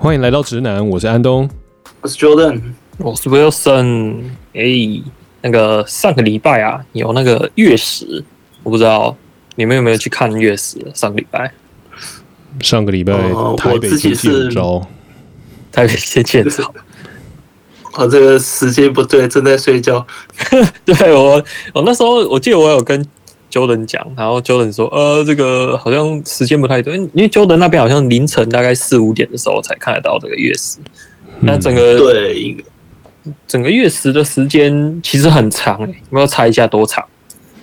欢迎来到直男，我是安东，我是 Jordan，我是 Wilson。哎、欸，那个上个礼拜啊，有那个月食，我不知道你们有没有去看月食？上个礼拜，上个礼拜台北天气很糟，台北天气很糟。我 这个时间不对，正在睡觉。对我，我那时候我记得我有跟 Jordan 讲，然后 Jordan 说，呃，这个好像时间不太对，因为 Jordan 那边好像凌晨大概四五点的时候才看得到这个月食。那整个对，整个月食的时间其实很长诶、欸，有没有猜一下多长？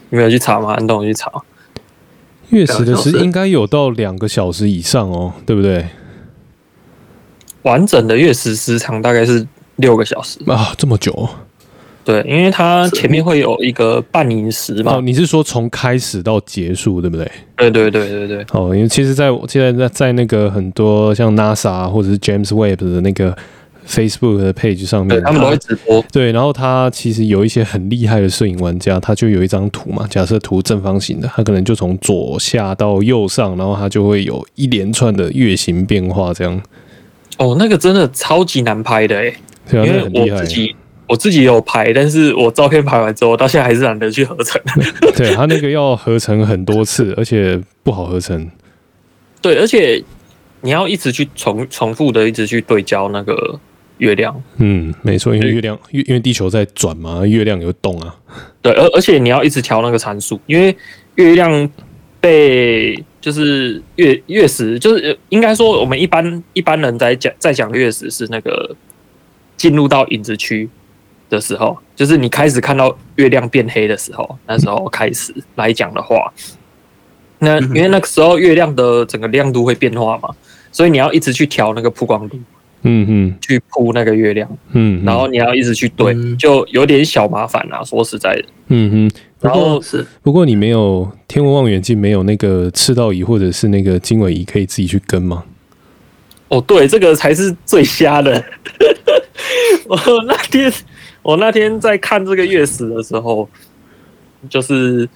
你没有去查吗？安东去查。月食的时间应该有到两个小时以上哦，对不对？完整的月食时长大概是六个小时啊，这么久？对，因为它前面会有一个半银时嘛。哦，你是说从开始到结束，对不对？对对对对对。哦，因为其实在我现在在在那个很多像 NASA 或者是 James Webb 的那个 Facebook 的 page 上面，他们都会直播。对，然后他其实有一些很厉害的摄影玩家，他就有一张图嘛，假设图正方形的，他可能就从左下到右上，然后他就会有一连串的月形变化这样。哦，那个真的超级难拍的哎，因为我自己。我自己有拍，但是我照片拍完之后，到现在还是懒得去合成。对，他那个要合成很多次，而且不好合成。对，而且你要一直去重重复的一直去对焦那个月亮。嗯，没错，因为月亮，因因为地球在转嘛，月亮有动啊。对，而而且你要一直调那个参数，因为月亮被就是月月食，就是应该说我们一般一般人在讲在讲月食是那个进入到影子区。的时候，就是你开始看到月亮变黑的时候，那时候开始来讲的话，那因为那个时候月亮的整个亮度会变化嘛，所以你要一直去调那个曝光度，嗯嗯，去铺那个月亮，嗯，然后你要一直去对，就有点小麻烦啊，说实在的，嗯嗯，然后是。不过你没有天文望远镜，没有那个赤道仪或者是那个经纬仪可以自己去跟吗？哦，对，这个才是最瞎的，我那天。我那天在看这个月食的时候，就是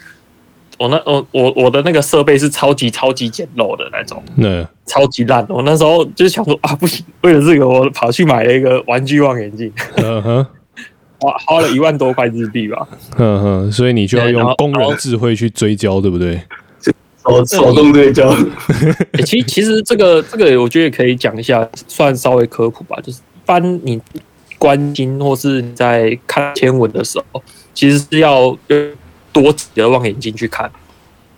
我那我我我的那个设备是超级超级简陋的那种，对，超级烂。我那时候就是想说啊，不行，为了这个，我跑去买了一个玩具望远镜，嗯哼，花花了一万多块日币吧，嗯哼，所以你就要用工人智慧去追焦，对不对？手手动对焦。其其实这个这个，我觉得可以讲一下，算稍微科普吧，就是一般你。观星或是你在看天文的时候，其实是要用多级的望远镜去看。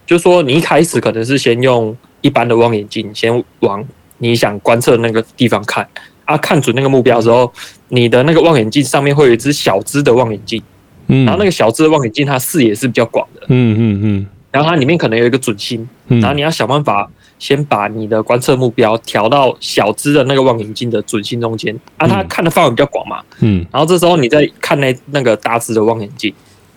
就是说，你一开始可能是先用一般的望远镜，先往你想观测那个地方看。啊，看准那个目标之后，你的那个望远镜上面会有一只小只的望远镜，嗯，然后那个小只的望远镜它视野是比较广的，嗯嗯嗯，然后它里面可能有一个准星，然后你要想办法。先把你的观测目标调到小只的那个望远镜的准星中间，啊，它看的范围比较广嘛，嗯，然后这时候你再看那那个大只的望远镜，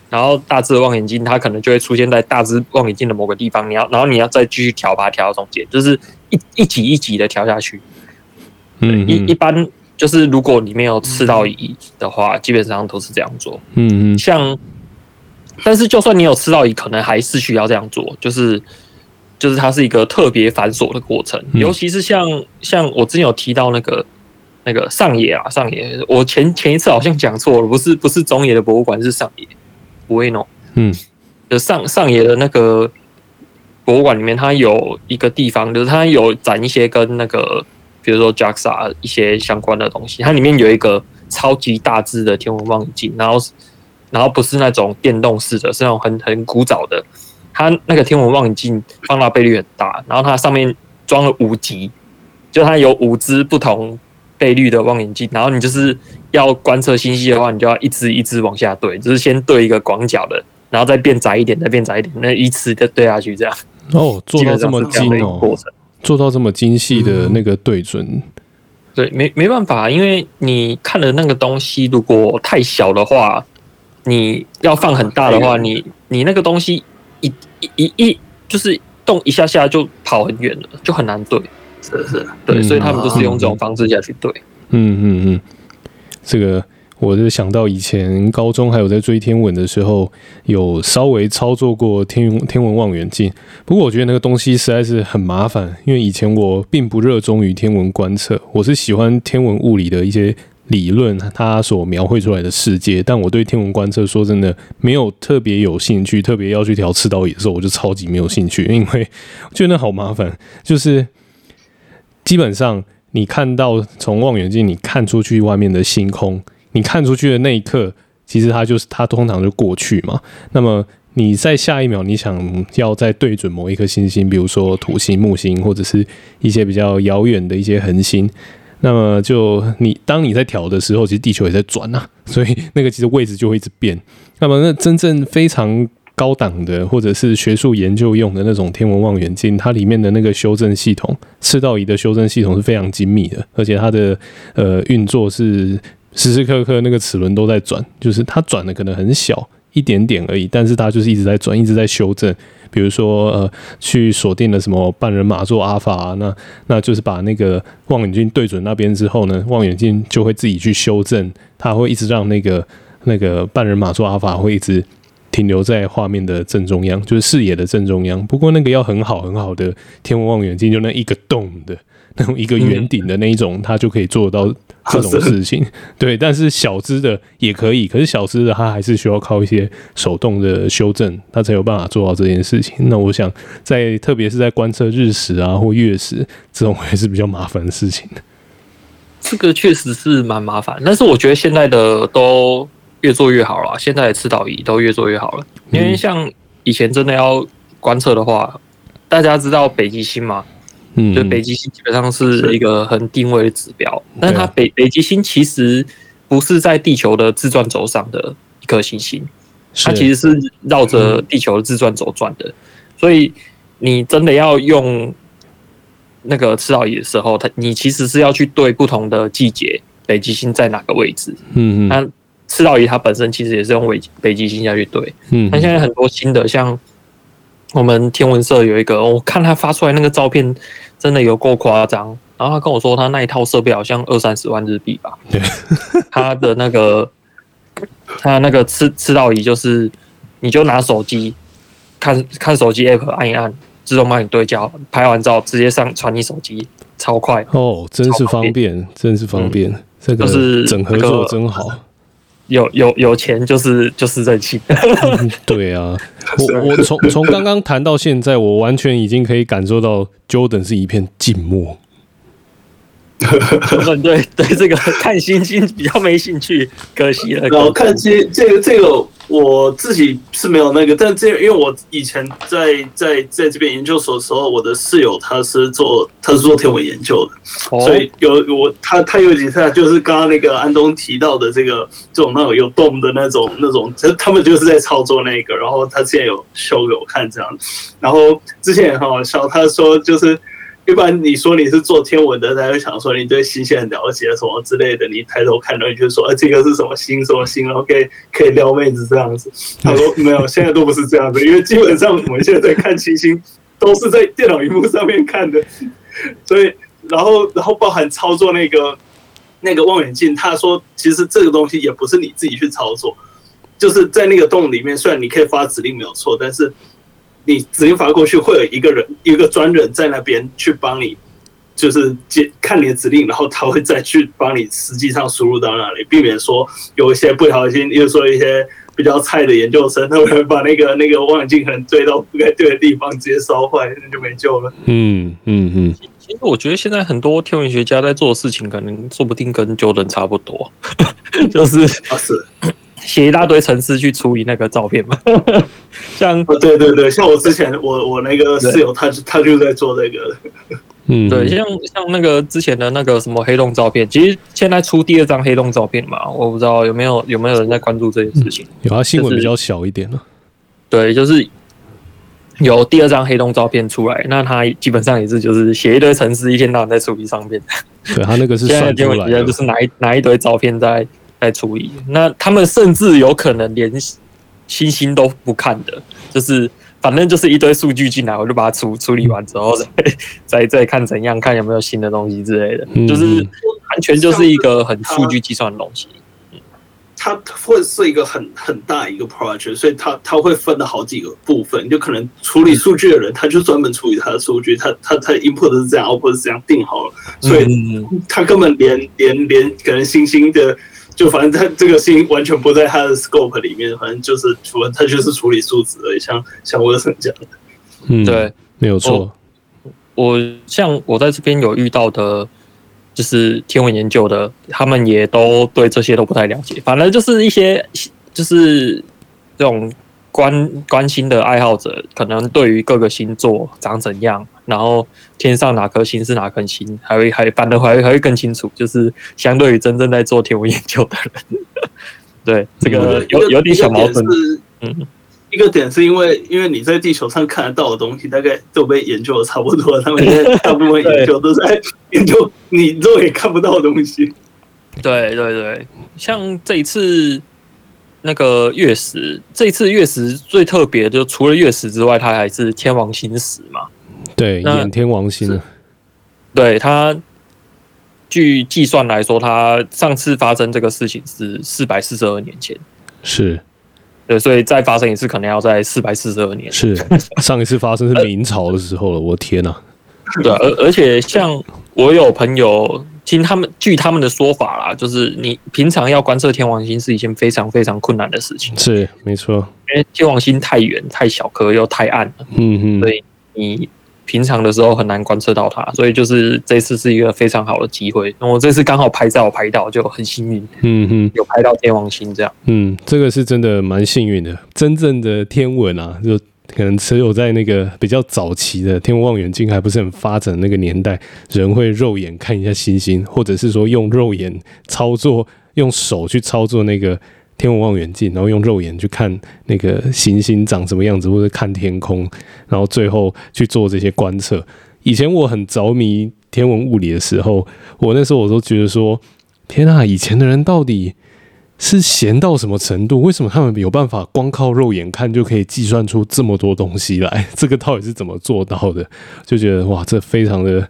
然后大支的望远镜它可能就会出现在大只望远镜的某个地方，你要，然后你要再继续调，把它调到中间，就是一一级一级的调下去，嗯，一一般就是如果你没有赤道仪的话，基本上都是这样做，嗯嗯，像，但是就算你有赤道仪，可能还是需要这样做，就是。就是它是一个特别繁琐的过程，尤其是像像我之前有提到那个那个上野啊，上野，我前前一次好像讲错了，不是不是中野的博物馆，是上野，不会弄，嗯，就上上野的那个博物馆里面，它有一个地方，就是它有展一些跟那个比如说 JAXA 一些相关的东西，它里面有一个超级大只的天文望远镜，然后然后不是那种电动式的，是那种很很古早的。它那个天文望远镜放大倍率很大，然后它上面装了五级，就它有五只不同倍率的望远镜，然后你就是要观测星系的话，你就要一只一只往下对，就是先对一个广角的，然后再变窄一点，再变窄一点，那依次的对下去这样。哦，做到这么精哦，做到这么精细的那个对准。嗯、对，没没办法，因为你看的那个东西如果太小的话，你要放很大的话，你你那个东西。一一一一就是动一下下就跑很远了，就很难对。是是，对，所以他们都是用这种方式下去对。嗯嗯嗯，这个我就想到以前高中还有在追天文的时候，有稍微操作过天天文望远镜。不过我觉得那个东西实在是很麻烦，因为以前我并不热衷于天文观测，我是喜欢天文物理的一些理论，它所描绘出来的世界。但我对天文观测说真的没有特别有兴趣，特别要去调赤道仪的时候，我就超级没有兴趣，因为我觉得好麻烦，就是基本上。你看到从望远镜，你看出去外面的星空，你看出去的那一刻，其实它就是它通常就过去嘛。那么你在下一秒，你想要再对准某一颗星星，比如说土星、木星，或者是一些比较遥远的一些恒星，那么就你当你在调的时候，其实地球也在转呐，所以那个其实位置就会一直变。那么那真正非常。高档的或者是学术研究用的那种天文望远镜，它里面的那个修正系统，赤道仪的修正系统是非常精密的，而且它的呃运作是时时刻刻那个齿轮都在转，就是它转的可能很小一点点而已，但是它就是一直在转，一直在修正。比如说呃，去锁定了什么半人马座阿法啊，那那就是把那个望远镜对准那边之后呢，望远镜就会自己去修正，它会一直让那个那个半人马座阿法会一直。停留在画面的正中央，就是视野的正中央。不过那个要很好很好的天文望远镜，就那一个洞的，那种一个圆顶的那一种，它就可以做到 这种事情。对，但是小只的也可以，可是小只的它还是需要靠一些手动的修正，它才有办法做到这件事情。那我想在特别是在观测日食啊或月食这种还是比较麻烦的事情。这个确实是蛮麻烦，但是我觉得现在的都。越做越好了，现在的赤道仪都越做越好了。因为像以前真的要观测的话，大家知道北极星嘛？嗯，就北极星基本上是一个很定位的指标，但是它北北极星其实不是在地球的自转轴上的一颗行星，它其实是绕着地球的自转轴转的。所以你真的要用那个赤道仪的时候，它你其实是要去对不同的季节北极星在哪个位置。嗯嗯。那赤道仪它本身其实也是用北北极星下去对，嗯，但现在很多新的，像我们天文社有一个，我看他发出来那个照片，真的有够夸张。然后他跟我说，他那一套设备好像二三十万日币吧。对，他的那个他那个赤赤道仪就是，你就拿手机看看手机 app 按一按，自动帮你对焦，拍完照直接上传你手机，超快哦，真是方便，真是方便，嗯、这个是整合做真好。有有有钱就是就是任性，对啊，我我从从刚刚谈到现在，我完全已经可以感受到 Jordan 是一片静默。对对对，这个看星星比较没兴趣，可惜了。然后看这这个这个。我自己是没有那个，但这因为我以前在在在这边研究所的时候，我的室友他是做他是做天文研究的，哦、所以有我他他有几次就是刚刚那个安东提到的这个这种那种有洞的那种那种，他们就是在操作那个，然后他之前有修给我看这样，然后之前也很好笑，他说就是。一般你说你是做天文的，大家会想说你对星星很了解什么之类的，你抬头看到你就说，哎，这个是什么星什么星，然后可以可以撩妹子这样子。他说没有，现在都不是这样子，因为基本上我们现在在看星星都是在电脑荧幕上面看的，所以然后然后包含操作那个那个望远镜，他说其实这个东西也不是你自己去操作，就是在那个洞里面，虽然你可以发指令没有错，但是。你指令发过去，会有一个人，一个专人在那边去帮你，就是接看你的指令，然后他会再去帮你实际上输入到那里，避免说有一些不小心，比如说一些比较菜的研究生，他会把那个那个望远镜可能对到不该对的地方，直接烧坏，那就没救了。嗯嗯嗯。其实我觉得现在很多天文学家在做的事情，可能说不定跟 Jordan 差不多，就是啊是。写一大堆程式去处理那个照片嘛，像对对对，像我之前我我那个室友他他就在做这个，嗯，对，像像那个之前的那个什么黑洞照片，其实现在出第二张黑洞照片嘛，我不知道有没有有没有人在关注这件事情。有啊，新闻比较小一点了。对，就是有第二张黑洞照片出来，那他基本上也是就是写一堆程式，一天到晚在处理上面。对他那个是 算出来的，就是拿一拿一堆照片在。在处理，那他们甚至有可能连星星都不看的，就是反正就是一堆数据进来，我就把它处处理完之后再再再看怎样，看有没有新的东西之类的，就是完全就是一个很数据计算的东西。它会是一个很很大一个 project，所以它它会分了好几个部分，就可能处理数据的人，他就专门处理他的数据，他他他 input 是这样，output 是这样定好了，所以他根本连连连可能星星的，就反正他这个事情完全不在他的 scope 里面，反正就是除了他就是处理数字而已，像像我是这样的，嗯，对，没有错。我像我在这边有遇到的。就是天文研究的，他们也都对这些都不太了解。反正就是一些，就是这种关关心的爱好者，可能对于各个星座长怎样，然后天上哪颗星是哪颗星，还会还反的还还会更清楚。就是相对于真正在做天文研究的人，对这个有有点小矛盾，嗯。一个点是因为，因为你在地球上看得到的东西，大概都被研究的差不多了。他们 现在大部分研究都在研究你肉眼看不到的东西。对对对，像这一次那个月食，这次月食最特别的，就除了月食之外，它还是天王星食嘛。对，演天王星了。对，他据计算来说，他上次发生这个事情是四百四十二年前。是。对，所以再发生一次，可能要在四百四十二年。是 上一次发生是明朝的时候了，我天哪！对，而而且像我有朋友听他们，据他们的说法啦，就是你平常要观测天王星是一件非常非常困难的事情。是没错，因为天王星太远、太小颗又太暗了。嗯嗯，所以你。平常的时候很难观测到它，所以就是这次是一个非常好的机会。那我这次刚好拍照拍到，就很幸运。嗯哼，有拍到天王星这样。嗯，这个是真的蛮幸运的。真正的天文啊，就可能只有在那个比较早期的天文望远镜还不是很发展的那个年代，人会肉眼看一下星星，或者是说用肉眼操作，用手去操作那个。天文望远镜，然后用肉眼去看那个行星长什么样子，或者看天空，然后最后去做这些观测。以前我很着迷天文物理的时候，我那时候我都觉得说：天啊，以前的人到底是闲到什么程度？为什么他们有办法光靠肉眼看就可以计算出这么多东西来？这个到底是怎么做到的？就觉得哇，这非常的。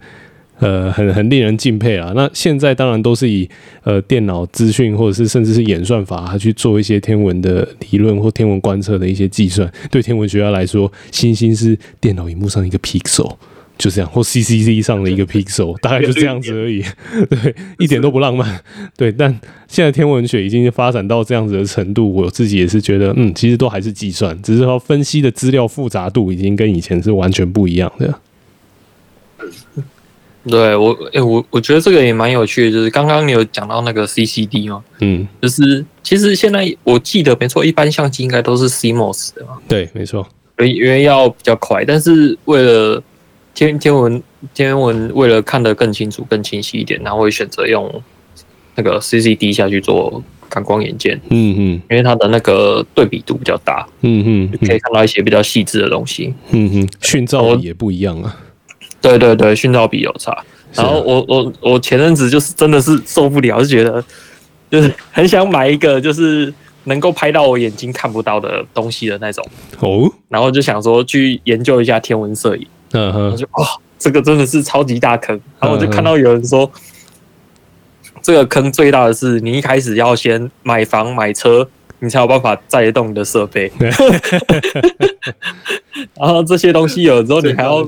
呃，很很令人敬佩啊！那现在当然都是以呃电脑资讯或者是甚至是演算法去做一些天文的理论或天文观测的一些计算。对天文学家来说，星星是电脑荧幕上一个 pixel，就这样，或 C C C 上的一个 pixel，大概就这样子而已。对，一点都不浪漫。对，但现在天文学已经发展到这样子的程度，我自己也是觉得，嗯，其实都还是计算，只是说分析的资料复杂度已经跟以前是完全不一样的。对我，哎、欸，我我觉得这个也蛮有趣的，就是刚刚你有讲到那个 CCD 嘛，嗯，就是其实现在我记得没错，一般相机应该都是 CMOS 的嘛，对，没错，因为要比较快，但是为了天天文天文为了看得更清楚、更清晰一点，然后会选择用那个 CCD 下去做感光元件，嗯嗯，因为它的那个对比度比较大，嗯嗯，可以看到一些比较细致的东西，嗯哼，讯噪也不一样啊。对对对，讯噪比有差。然后我我我前阵子就是真的是受不了，就觉得就是很想买一个就是能够拍到我眼睛看不到的东西的那种哦。然后就想说去研究一下天文摄影。嗯哼。我就哇，这个真的是超级大坑。然后我就看到有人说，这个坑最大的是你一开始要先买房买车，你才有办法载得动你的设备。然后这些东西有时候你还要。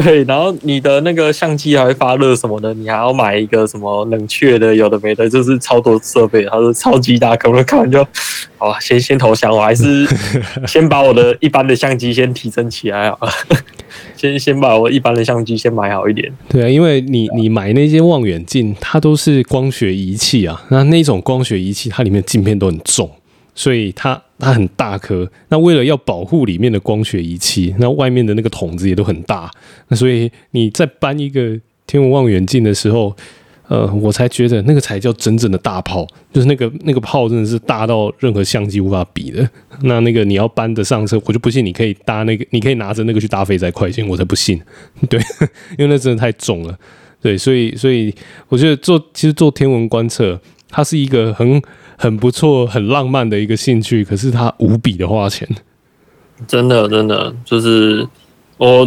对，然后你的那个相机还会发热什么的，你还要买一个什么冷却的，有的没的，就是超多设备，它是超级大，可能看完就，好吧，先先投降，我还是 先把我的一般的相机先提升起来啊，先先把我一般的相机先买好一点。对啊，因为你你买那些望远镜，它都是光学仪器啊，那那种光学仪器，它里面镜片都很重。所以它它很大颗，那为了要保护里面的光学仪器，那外面的那个筒子也都很大，那所以你在搬一个天文望远镜的时候，呃，我才觉得那个才叫真正的大炮，就是那个那个炮真的是大到任何相机无法比的。那那个你要搬得上车，我就不信你可以搭那个，你可以拿着那个去搭飞仔快线，我才不信。对，因为那真的太重了。对，所以所以我觉得做其实做天文观测，它是一个很。很不错，很浪漫的一个兴趣，可是它无比的花钱。真的，真的就是我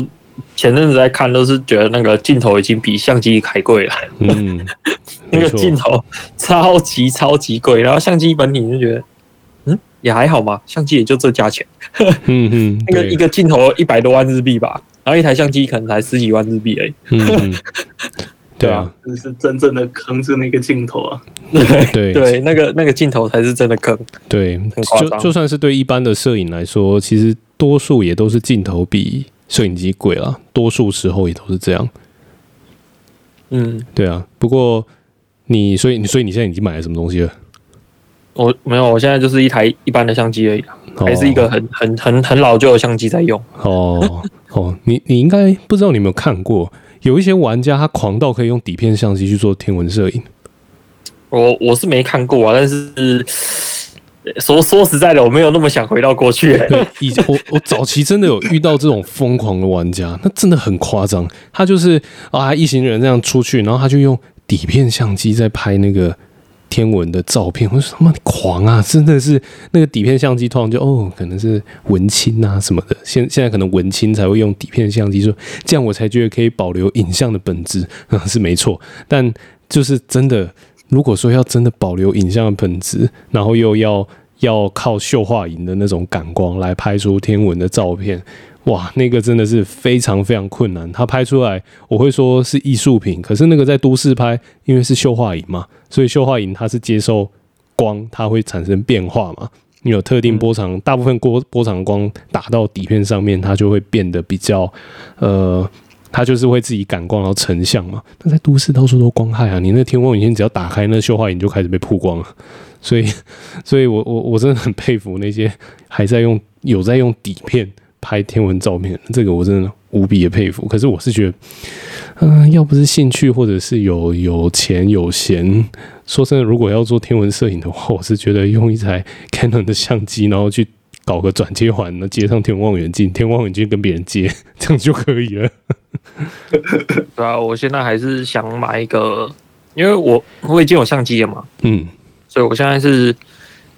前阵子在看，都是觉得那个镜头已经比相机还贵了。嗯，那个镜头超级超级贵，然后相机本体就觉得，嗯，也还好嘛，相机也就这价钱。嗯嗯，那个一个镜头一百多万日币吧，然后一台相机可能才十几万日币而已。嗯。对啊，这是真正的坑，是那个镜头啊。对对，那个那个镜头才是真的坑。对，就就算是对一般的摄影来说，其实多数也都是镜头比摄影机贵了，多数时候也都是这样。嗯，对啊。不过你，所以你，所以你现在已经买了什么东西了？我没有，我现在就是一台一般的相机而已，还是一个很很很很老旧的相机在用。哦哦，你你应该不知道，你有没有看过？有一些玩家他狂到可以用底片相机去做天文摄影，我我是没看过啊，但是说说实在的，我没有那么想回到过去。以前我我早期真的有遇到这种疯狂的玩家，那真的很夸张。他就是啊，一行人这样出去，然后他就用底片相机在拍那个。天文的照片，我说他妈狂啊！真的是那个底片相机，突然就哦，可能是文青啊什么的。现现在可能文青才会用底片相机，说这样我才觉得可以保留影像的本质，是没错。但就是真的，如果说要真的保留影像的本质，然后又要要靠绣化银的那种感光来拍出天文的照片。哇，那个真的是非常非常困难。他拍出来，我会说是艺术品。可是那个在都市拍，因为是绣化银嘛，所以绣化银它是接受光，它会产生变化嘛。你有特定波长，大部分波波长光打到底片上面，它就会变得比较呃，它就是会自己感光然后成像嘛。那在都市到处都光害啊，你那天文影片只要打开，那绣化银就开始被曝光了。所以，所以我我我真的很佩服那些还在用有在用底片。拍天文照片，这个我真的无比的佩服。可是我是觉得，嗯、呃，要不是兴趣，或者是有有钱有闲，说真的，如果要做天文摄影的话，我是觉得用一台 Canon 的相机，然后去搞个转接环，那接上天文望远镜，天文望远镜跟别人接，这样就可以了。对啊，我现在还是想买一个，因为我我已经有相机了嘛，嗯，所以我现在是。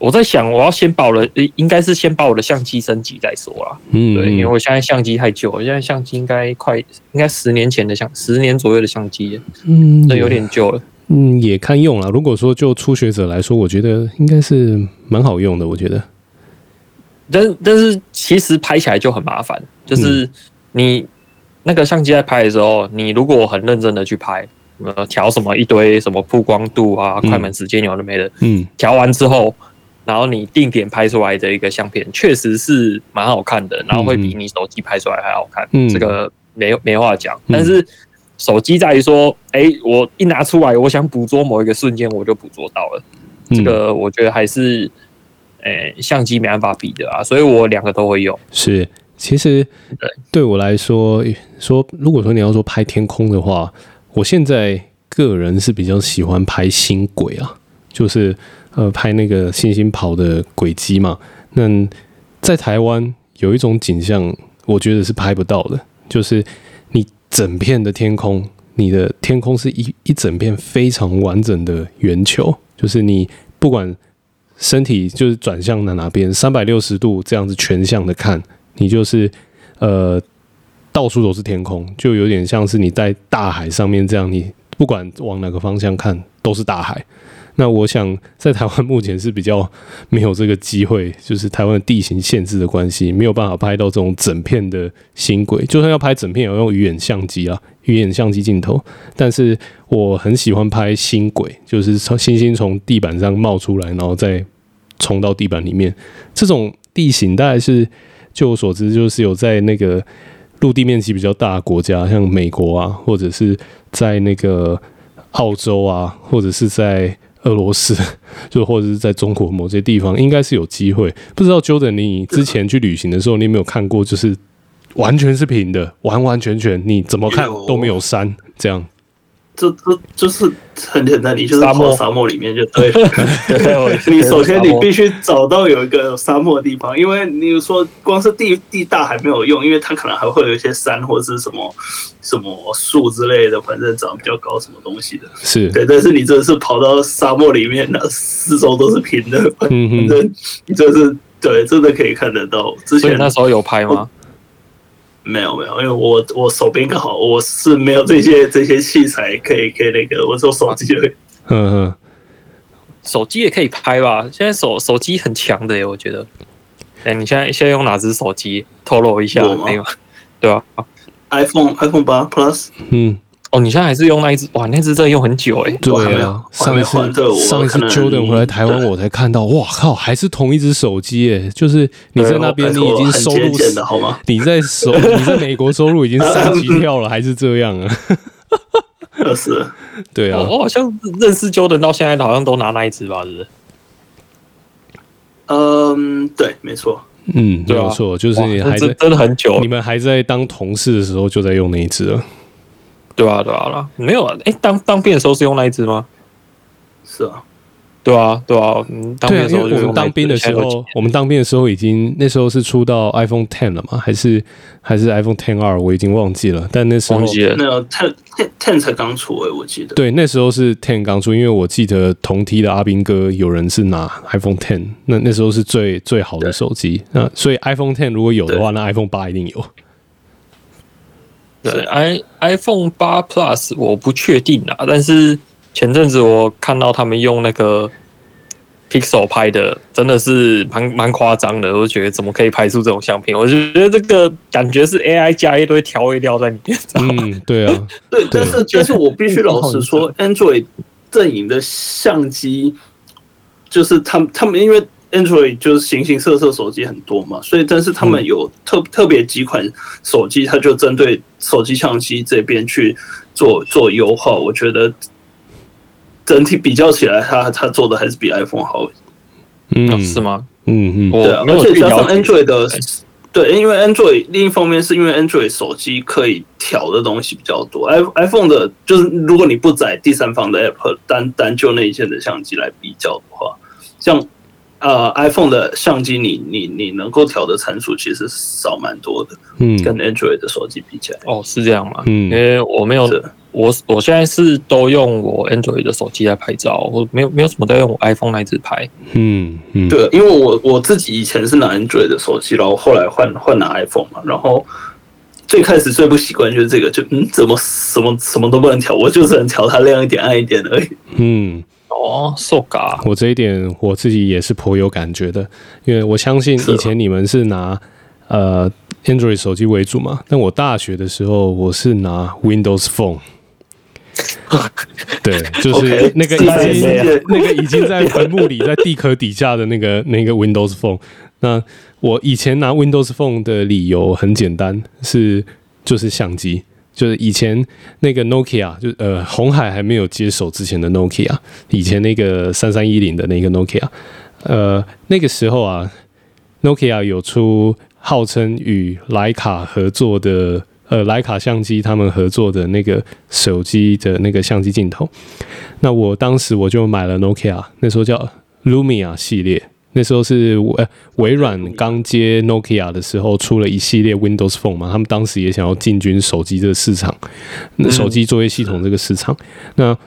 我在想，我要先把我的，应该是先把我的相机升级再说啦。嗯，对，因为我现在相机太旧了，现在相机应该快，应该十年前的相，十年左右的相机，嗯，那有点旧了。嗯，也看用了。如果说就初学者来说，我觉得应该是蛮好用的。我觉得，但但是其实拍起来就很麻烦，就是你那个相机在拍的时候，你如果很认真的去拍，呃，调什么一堆什么曝光度啊、嗯、快门时间有的没的，嗯，调完之后。然后你定点拍出来的一个相片，确实是蛮好看的，然后会比你手机拍出来还好看，嗯、这个没没话讲。但是手机在于说，哎，我一拿出来，我想捕捉某一个瞬间，我就捕捉到了。这个我觉得还是，哎，相机没办法比的啊，所以我两个都会用。是，其实对我来说，说如果说你要说拍天空的话，我现在个人是比较喜欢拍星轨啊，就是。呃，拍那个星星跑的轨迹嘛。那在台湾有一种景象，我觉得是拍不到的，就是你整片的天空，你的天空是一一整片非常完整的圆球，就是你不管身体就是转向哪哪边，三百六十度这样子全向的看，你就是呃到处都是天空，就有点像是你在大海上面这样，你不管往哪个方向看都是大海。那我想，在台湾目前是比较没有这个机会，就是台湾的地形限制的关系，没有办法拍到这种整片的星轨。就算要拍整片，也要用鱼眼相机啊，鱼眼相机镜头。但是我很喜欢拍星轨，就是从星星从地板上冒出来，然后再冲到地板里面。这种地形大概是，就我所知，就是有在那个陆地面积比较大的国家，像美国啊，或者是在那个澳洲啊，或者是在。俄罗斯，就或者是在中国某些地方，应该是有机会。不知道 Jordan，你之前去旅行的时候，你有没有看过，就是完全是平的，完完全全你怎么看都没有山这样。这这就是很简单，你就是跑沙漠里面就对。你首先你必须找到有一个沙漠的地方，因为你说光是地地大还没有用，因为它可能还会有一些山或者是什么什么树之类的，反正长比较高什么东西的。是对，但是你这是跑到沙漠里面，那四周都是平的，反正你这是对，真的可以看得到。之前那时候有拍吗？没有没有，因为我我手边刚好我是没有这些 这些器材可以可以那个，我做手机的。嗯嗯，手机也可以拍吧？现在手手机很强的耶，我觉得。哎，你现在现在用哪只手机？透露一下没有？对吧？iPhone iPhone 八 Plus。嗯。哦，你现在还是用那一只？哇，那只真的用很久哎。对啊，上一次上一次 Jordan 回来台湾，我才看到，哇靠，还是同一只手机哎！就是你在那边，你已经收入好吗你在收你在美国收入已经三级跳了，还是这样啊？是，对啊，我好像认识 Jordan 到现在，好像都拿那一只吧？是不是？嗯，对，没错，嗯，没有错，就是你还在真的很久，你们还在当同事的时候就在用那一只了。对啊，对啊，啦，没有啊，哎，当当兵的时候是用那一只吗？是啊，对啊，对啊，嗯，当兵的时候我们当兵的时候，我们当兵的时候已经那时候是出到 iPhone Ten 了嘛？还是还是 iPhone Ten 二？我已经忘记了。但那时候没有 Ten Ten Ten 才刚出诶，我记得。对，那时候是 Ten 刚出，因为我记得同梯的阿兵哥有人是拿 iPhone Ten，那那时候是最最好的手机。那所以 iPhone Ten 如果有的话，那 iPhone 八一定有。对，i iPhone 八 Plus 我不确定啊，但是前阵子我看到他们用那个 Pixel 拍的，真的是蛮蛮夸张的。我觉得怎么可以拍出这种相片？我就觉得这个感觉是 AI 加一堆调味料在里面。嗯，对啊，对，但是但是我必须老实说，Android 阵营的相机就是他们他们因为。Android 就是形形色色手机很多嘛，所以但是他们有特、嗯、特别几款手机，它就针对手机相机这边去做做优化。我觉得整体比较起来，它它做的还是比 iPhone 好。嗯，是吗？嗯嗯，对啊，而且加上 Android 的，对，因为 Android 另一方面是因为 Android 手机可以调的东西比较多，i iPhone 的，就是如果你不载第三方的 App，单单就内建的相机来比较的话，像。呃，iPhone 的相机你，你你你能够调的参数其实少蛮多的，嗯，跟 Android 的手机比起来，哦，是这样吗？嗯，因为我没有，我我现在是都用我 Android 的手机来拍照，我没有没有什么在用我 iPhone 来自拍，嗯嗯，对，因为我我自己以前是拿 Android 的手机，然后后来换换拿 iPhone 嘛，然后最开始最不习惯就是这个，就嗯，怎么什么什么都不能调，我就只能调它亮一点暗一点而已，嗯。哦，so ga，我这一点我自己也是颇有感觉的，因为我相信以前你们是拿呃 Android 手机为主嘛，但我大学的时候我是拿 Windows Phone，对，就是那个已经 那个已经在坟墓里在地壳底下的那个 那个 Windows Phone。那我以前拿 Windows Phone 的理由很简单，是就是相机。就是以前那个 Nokia，就呃红海还没有接手之前的 Nokia，以前那个三三一零的那个 Nokia，呃那个时候啊，Nokia 有出号称与徠卡合作的，呃徠卡相机他们合作的那个手机的那个相机镜头，那我当时我就买了 Nokia，那时候叫 Lumia 系列。那时候是微微软刚接 Nokia 的时候，出了一系列 Windows Phone 嘛，他们当时也想要进军手机这个市场，那手机作业系统这个市场。那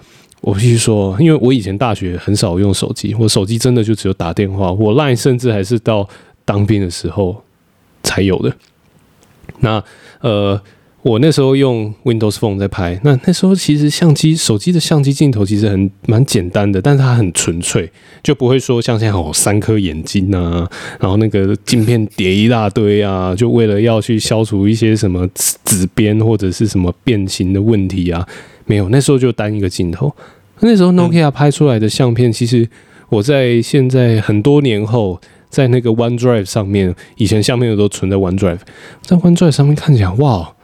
我必须说，因为我以前大学很少用手机，我手机真的就只有打电话，我 Line 甚至还是到当兵的时候才有的。那呃。我那时候用 Windows Phone 在拍，那那时候其实相机手机的相机镜头其实很蛮简单的，但是它很纯粹，就不会说像现在有三颗眼睛啊，然后那个镜片叠一大堆啊，就为了要去消除一些什么紫边或者是什么变形的问题啊，没有，那时候就单一个镜头。那时候 Nokia 拍出来的相片，其实我在现在很多年后，在那个 OneDrive 上面，以前相片都存在 OneDrive，在 OneDrive 上面看起来，哇！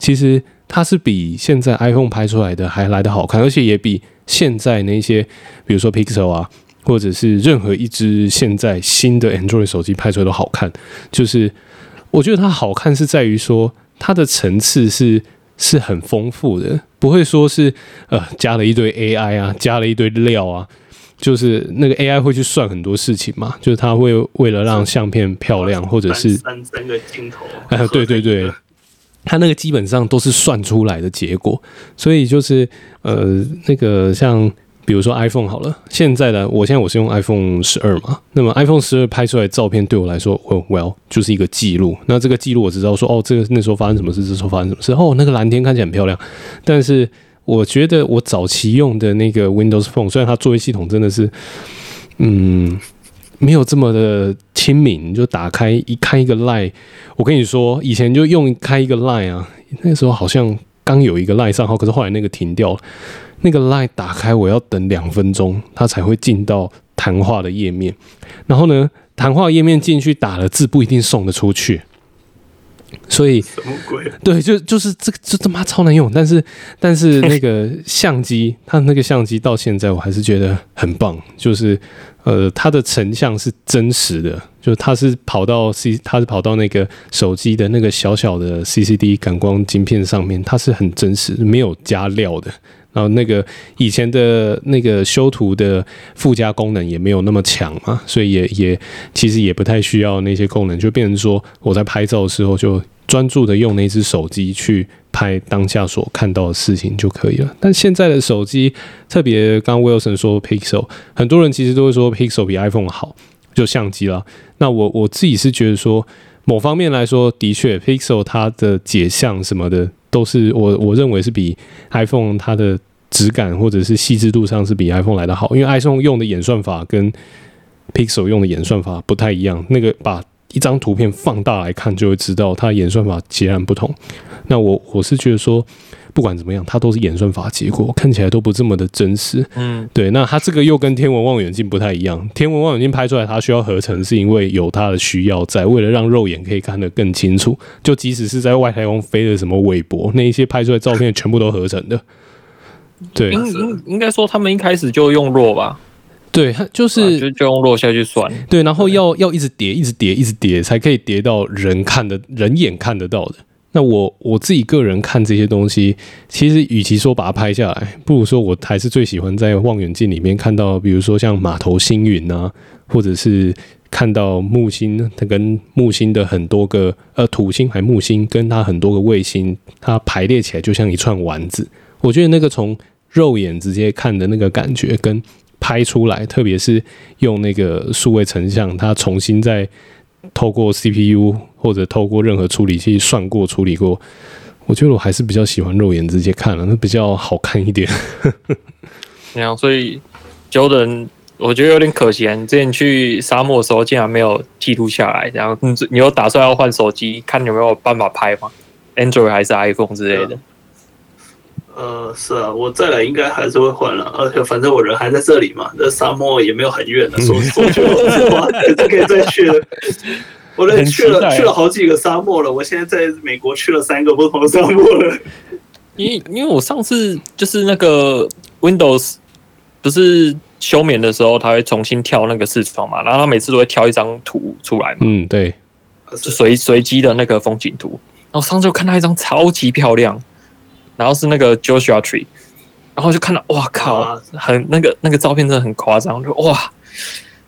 其实它是比现在 iPhone 拍出来的还来得好看，而且也比现在那些，比如说 Pixel 啊，或者是任何一支现在新的 Android 手机拍出来都好看。就是我觉得它好看是在于说它的层次是是很丰富的，不会说是呃加了一堆 AI 啊，加了一堆料啊，就是那个 AI 会去算很多事情嘛，就是它会为了让相片漂亮，或者是三三个镜头，哎，对对对。它那个基本上都是算出来的结果，所以就是呃，那个像比如说 iPhone 好了，现在的我现在我是用 iPhone 十二嘛，那么 iPhone 十二拍出来的照片对我来说，哦，well 就是一个记录。那这个记录我知道说，哦，这个那时候发生什么事，这时候发生什么事，哦，那个蓝天看起来很漂亮。但是我觉得我早期用的那个 Windows Phone，虽然它作业系统真的是，嗯，没有这么的亲民，就打开一开一个 Line，我跟你说，以前就用开一个 Line 啊，那时候好像刚有一个 Line 账号，可是后来那个停掉了。那个 Line 打开，我要等两分钟，它才会进到谈话的页面。然后呢，谈话页面进去打了字不一定送得出去，所以什么鬼？对，就就是这个，这他妈超难用。但是但是那个相机，它那个相机到现在我还是觉得很棒，就是呃，它的成像是真实的，就是它是跑到 C，它是跑到那个手机的那个小小的 CCD 感光晶片上面，它是很真实，没有加料的。然后那个以前的那个修图的附加功能也没有那么强嘛，所以也也其实也不太需要那些功能，就变成说我在拍照的时候就专注的用那只手机去拍当下所看到的事情就可以了。但现在的手机，特别刚刚 Wilson 说 Pixel，很多人其实都会说 Pixel 比 iPhone 好，就相机啦。那我我自己是觉得说，某方面来说，的确 Pixel 它的解像什么的。都是我我认为是比 iPhone 它的质感或者是细致度上是比 iPhone 来的好，因为 iPhone 用的演算法跟 Pixel 用的演算法不太一样。那个把一张图片放大来看，就会知道它演算法截然不同。那我我是觉得说。不管怎么样，它都是演算法结果，看起来都不这么的真实。嗯，对。那它这个又跟天文望远镜不太一样。天文望远镜拍出来，它需要合成，是因为有它的需要在，为了让肉眼可以看得更清楚。就即使是在外太空飞的什么韦伯，那一些拍出来照片全部都合成的。对，应应应该说他们一开始就用弱吧？对，它就是、啊、就就用落下去算。对，然后要要一直叠，一直叠，一直叠，才可以叠到人看的人眼看得到的。那我我自己个人看这些东西，其实与其说把它拍下来，不如说我还是最喜欢在望远镜里面看到，比如说像马头星云啊，或者是看到木星，它跟木星的很多个呃土星还木星，跟它很多个卫星，它排列起来就像一串丸子。我觉得那个从肉眼直接看的那个感觉，跟拍出来，特别是用那个数位成像，它重新再。透过 CPU 或者透过任何处理器算过处理过，我觉得我还是比较喜欢肉眼直接看了，那比较好看一点。那样，所以 Jordan 我觉得有点可惜啊，你之前去沙漠的时候竟然没有记录下来。然后你你有打算要换手机，看有没有办法拍吗？Android 还是 iPhone 之类的？呃，是啊，我再来应该还是会换了，而且反正我人还在这里嘛，这沙漠也没有很远的，说说句实话，就可以再去了。我都去了去了好几个沙漠了，我现在在美国去了三个不同的沙漠了。因为因为我上次就是那个 Windows 不是休眠的时候，它会重新跳那个视窗嘛，然后它每次都会跳一张图出来嘛，嗯，对，随随机的那个风景图。然后上次我看到一张超级漂亮。然后是那个 Joshua Tree，然后就看到哇靠，很那个那个照片真的很夸张，就哇，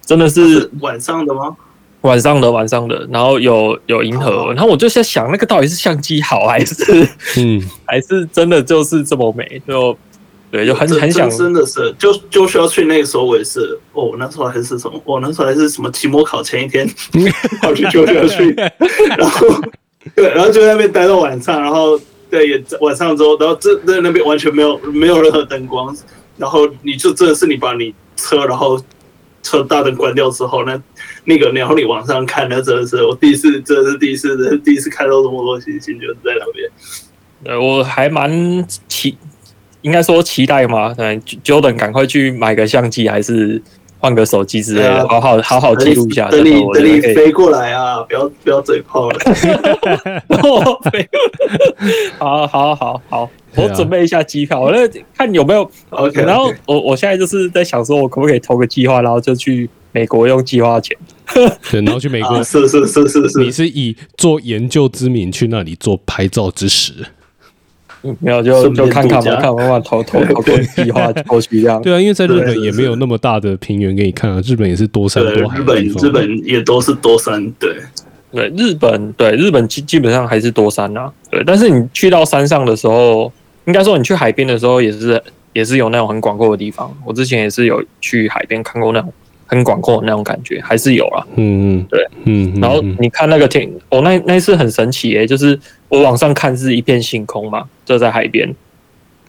真的是，是晚上的吗？晚上的晚上的，然后有有银河，然后我就在想，那个到底是相机好还是嗯，还是真的就是这么美？就对，就很很想，真的是就 Joshua Tree 那个时候我也是，哦，那时候还是什么？我那时候还是什么期末考前一天 跑去 Joshua Tree，然后 对，然后就在那边待到晚上，然后。对，也晚上之后，然后这在那边完全没有没有任何灯光，然后你就真的是你把你车，然后车大灯关掉之后，那那个然后你往上看，那真的是我第一次，真的是第一次，第一次看到这么多星星，就是在那边。呃，我还蛮期，应该说期待嘛，对，Jordan 赶快去买个相机，还是？换个手机之类的，好好好好记录一下。等你等你飞过来啊！不要不要嘴炮了。好好好好，我准备一下机票，我那看有没有。OK。然后我我现在就是在想说，我可不可以投个计划，然后就去美国用计划钱。对，然后去美国。是是是是是。你是以做研究之名去那里做拍照之实。没有就就看看吧，看慢慢投投投个计划过去这样。对啊，因为在日本也没有那么大的平原给你看啊，日本也是多山多海。日本日本也都是多山，对对，日本对日本基基本上还是多山啊。对，但是你去到山上的时候，应该说你去海边的时候也是也是有那种很广阔的地方。我之前也是有去海边看过那种很广阔的那种感觉，还是有啊。嗯嗯，对，嗯。然后你看那个天，哦，那那一次很神奇诶、欸，就是我往上看是一片星空嘛，就在海边，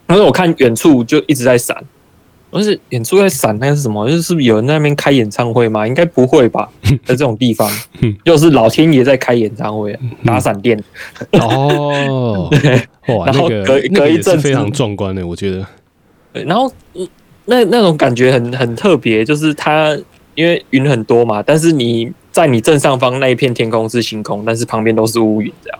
然后我看远处就一直在闪。不是远处在闪，那是什么？就是是不是有人在那边开演唱会吗？应该不会吧，在这种地方，又是老天爷在开演唱会，打闪电。哦，哇，然后隔隔一阵非常壮观的，我觉得。对，然后那那种感觉很很特别，就是它因为云很多嘛，但是你在你正上方那一片天空是星空，但是旁边都是乌云，这样。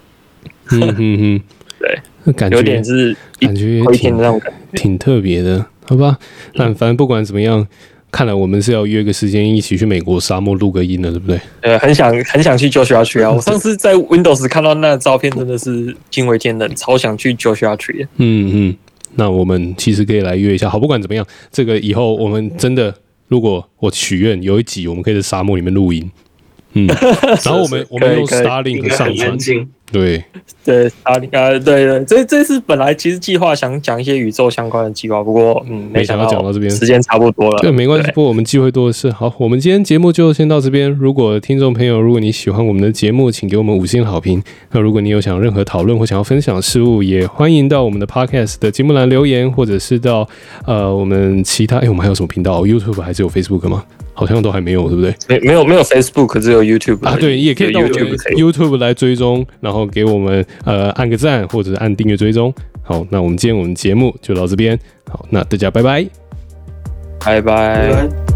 嗯嗯嗯，对，感觉有点是感觉灰天的那种感觉，挺特别的。好吧，那反正不管怎么样，看来我们是要约个时间一起去美国沙漠录个音了，对不对？呃，很想很想去 Joshua Tree 啊！我上次在 Windows 看到那照片，真的是惊为天人，超想去 Joshua Tree。嗯嗯，那我们其实可以来约一下。好，不管怎么样，这个以后我们真的，如果我许愿有一集，我们可以在沙漠里面录音。嗯，然后我们我们用 Starlink 上传。对对啊，呃，对对，这这次本来其实计划想讲一些宇宙相关的计划，不过嗯，没想到讲到这边，时间差不多了。对，没关系，不过我们机会多的是。好，我们今天节目就先到这边。如果听众朋友，如果你喜欢我们的节目，请给我们五星好评。那如果你有想任何讨论或想要分享的事物，也欢迎到我们的 Podcast 的节目栏留言，或者是到呃我们其他，哎，我们还有什么频道？YouTube 还是有 Facebook 吗？好像都还没有，对不对？没没有没有 Facebook，只有 YouTube 啊。对，也可以到 YouTube YouTube 来追踪，然后给我们呃按个赞，或者是按订阅追踪。好，那我们今天我们节目就到这边。好，那大家拜拜，拜拜。